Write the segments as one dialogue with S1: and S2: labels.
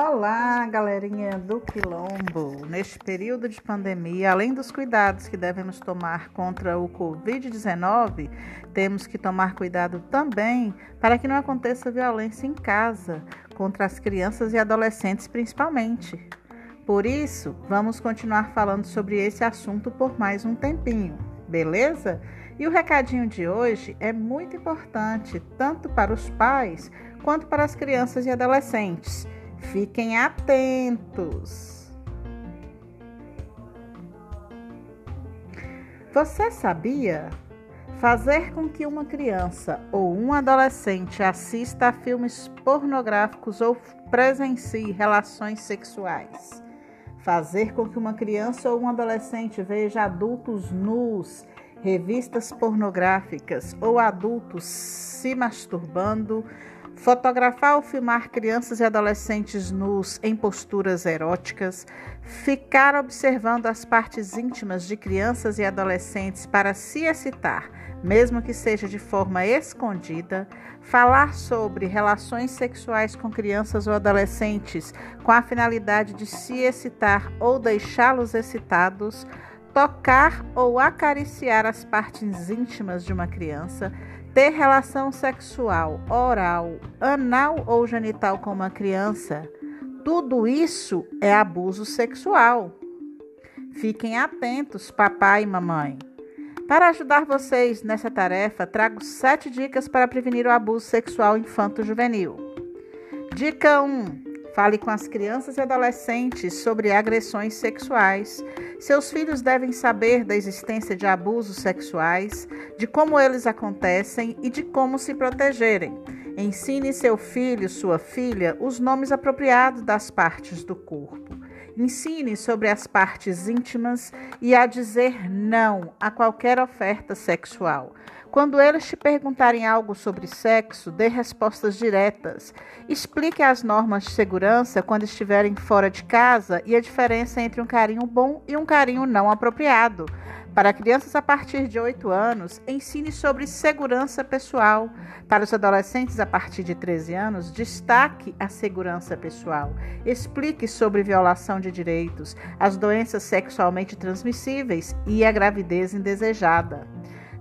S1: Olá, galerinha do Quilombo! Neste período de pandemia, além dos cuidados que devemos tomar contra o Covid-19, temos que tomar cuidado também para que não aconteça violência em casa, contra as crianças e adolescentes principalmente. Por isso, vamos continuar falando sobre esse assunto por mais um tempinho, beleza? E o recadinho de hoje é muito importante, tanto para os pais quanto para as crianças e adolescentes Fiquem atentos. Você sabia? Fazer com que uma criança ou um adolescente assista a filmes pornográficos ou presencie relações sexuais. Fazer com que uma criança ou um adolescente veja adultos nus, revistas pornográficas ou adultos se masturbando Fotografar ou filmar crianças e adolescentes nus em posturas eróticas, ficar observando as partes íntimas de crianças e adolescentes para se excitar, mesmo que seja de forma escondida, falar sobre relações sexuais com crianças ou adolescentes com a finalidade de se excitar ou deixá-los excitados, tocar ou acariciar as partes íntimas de uma criança ter relação sexual, oral, anal ou genital com uma criança, tudo isso é abuso sexual. Fiquem atentos, papai e mamãe. Para ajudar vocês nessa tarefa, trago sete dicas para prevenir o abuso sexual infanto-juvenil. Dica 1: Fale com as crianças e adolescentes sobre agressões sexuais. Seus filhos devem saber da existência de abusos sexuais, de como eles acontecem e de como se protegerem. Ensine seu filho, sua filha, os nomes apropriados das partes do corpo. Ensine sobre as partes íntimas e a dizer não a qualquer oferta sexual. Quando eles te perguntarem algo sobre sexo, dê respostas diretas. Explique as normas de segurança quando estiverem fora de casa e a diferença entre um carinho bom e um carinho não apropriado. Para crianças a partir de 8 anos, ensine sobre segurança pessoal. Para os adolescentes a partir de 13 anos, destaque a segurança pessoal. Explique sobre violação de direitos, as doenças sexualmente transmissíveis e a gravidez indesejada.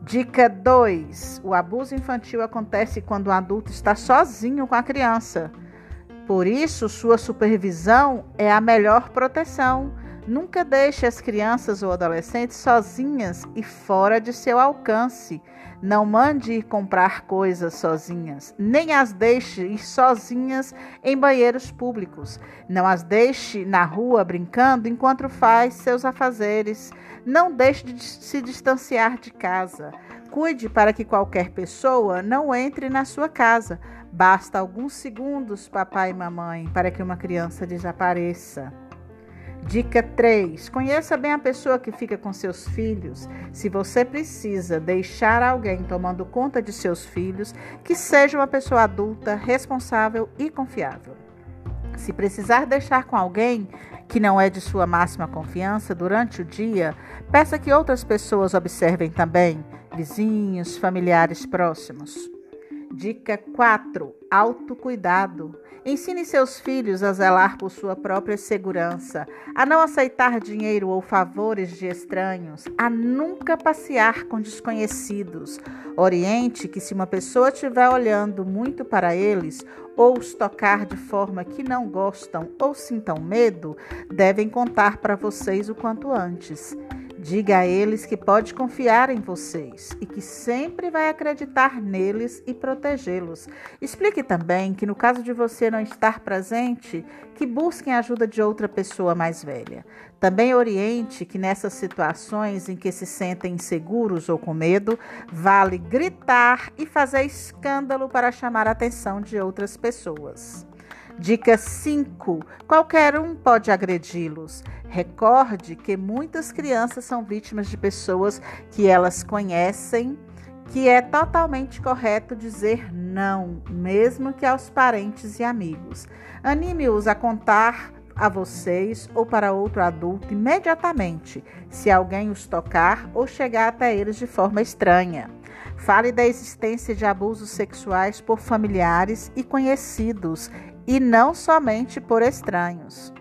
S1: Dica 2: o abuso infantil acontece quando o adulto está sozinho com a criança. Por isso, sua supervisão é a melhor proteção. Nunca deixe as crianças ou adolescentes sozinhas e fora de seu alcance. Não mande ir comprar coisas sozinhas, nem as deixe ir sozinhas em banheiros públicos. Não as deixe na rua brincando enquanto faz seus afazeres. Não deixe de se distanciar de casa. Cuide para que qualquer pessoa não entre na sua casa. Basta alguns segundos, papai e mamãe, para que uma criança desapareça. Dica 3. Conheça bem a pessoa que fica com seus filhos. Se você precisa deixar alguém tomando conta de seus filhos, que seja uma pessoa adulta, responsável e confiável. Se precisar deixar com alguém que não é de sua máxima confiança durante o dia, peça que outras pessoas observem também, vizinhos, familiares próximos. Dica 4: autocuidado. Ensine seus filhos a zelar por sua própria segurança, a não aceitar dinheiro ou favores de estranhos, a nunca passear com desconhecidos. Oriente que, se uma pessoa estiver olhando muito para eles, ou os tocar de forma que não gostam ou sintam medo, devem contar para vocês o quanto antes. Diga a eles que pode confiar em vocês e que sempre vai acreditar neles e protegê-los. Explique também que, no caso de você não estar presente, que busquem a ajuda de outra pessoa mais velha. Também oriente que nessas situações em que se sentem inseguros ou com medo, vale gritar e fazer escândalo para chamar a atenção de outras pessoas. Dica 5: qualquer um pode agredi-los. Recorde que muitas crianças são vítimas de pessoas que elas conhecem, que é totalmente correto dizer não, mesmo que aos parentes e amigos. Anime-os a contar a vocês ou para outro adulto imediatamente, se alguém os tocar ou chegar até eles de forma estranha. Fale da existência de abusos sexuais por familiares e conhecidos e não somente por estranhos.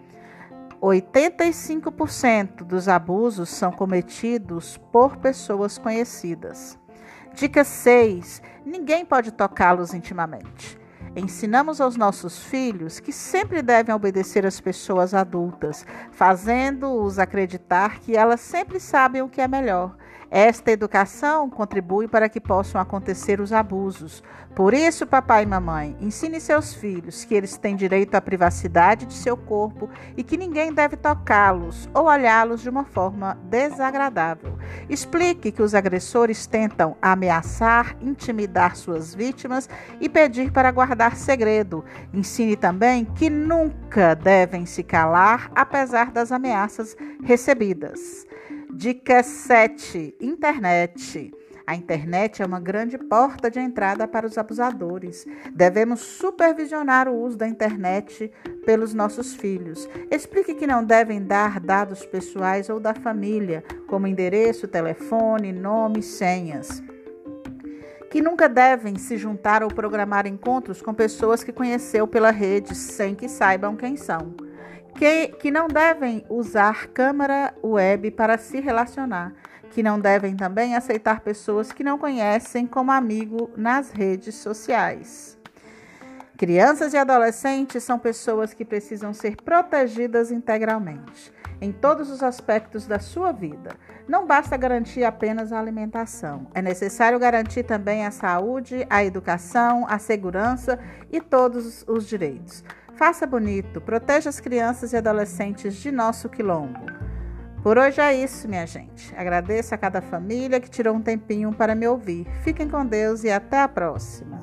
S1: 85% dos abusos são cometidos por pessoas conhecidas. Dica 6: ninguém pode tocá-los intimamente. Ensinamos aos nossos filhos que sempre devem obedecer às pessoas adultas, fazendo-os acreditar que elas sempre sabem o que é melhor. Esta educação contribui para que possam acontecer os abusos. Por isso, papai e mamãe, ensine seus filhos que eles têm direito à privacidade de seu corpo e que ninguém deve tocá-los ou olhá-los de uma forma desagradável. Explique que os agressores tentam ameaçar, intimidar suas vítimas e pedir para guardar segredo. Ensine também que nunca devem se calar apesar das ameaças recebidas. Dica 7: Internet. A internet é uma grande porta de entrada para os abusadores. Devemos supervisionar o uso da internet pelos nossos filhos. Explique que não devem dar dados pessoais ou da família, como endereço, telefone, nome, senhas. Que nunca devem se juntar ou programar encontros com pessoas que conheceu pela rede sem que saibam quem são que, que não devem usar câmera web para se relacionar, que não devem também aceitar pessoas que não conhecem como amigo nas redes sociais. Crianças e adolescentes são pessoas que precisam ser protegidas integralmente, em todos os aspectos da sua vida. Não basta garantir apenas a alimentação, é necessário garantir também a saúde, a educação, a segurança e todos os direitos. Faça bonito, proteja as crianças e adolescentes de nosso quilombo. Por hoje é isso, minha gente. Agradeço a cada família que tirou um tempinho para me ouvir. Fiquem com Deus e até a próxima.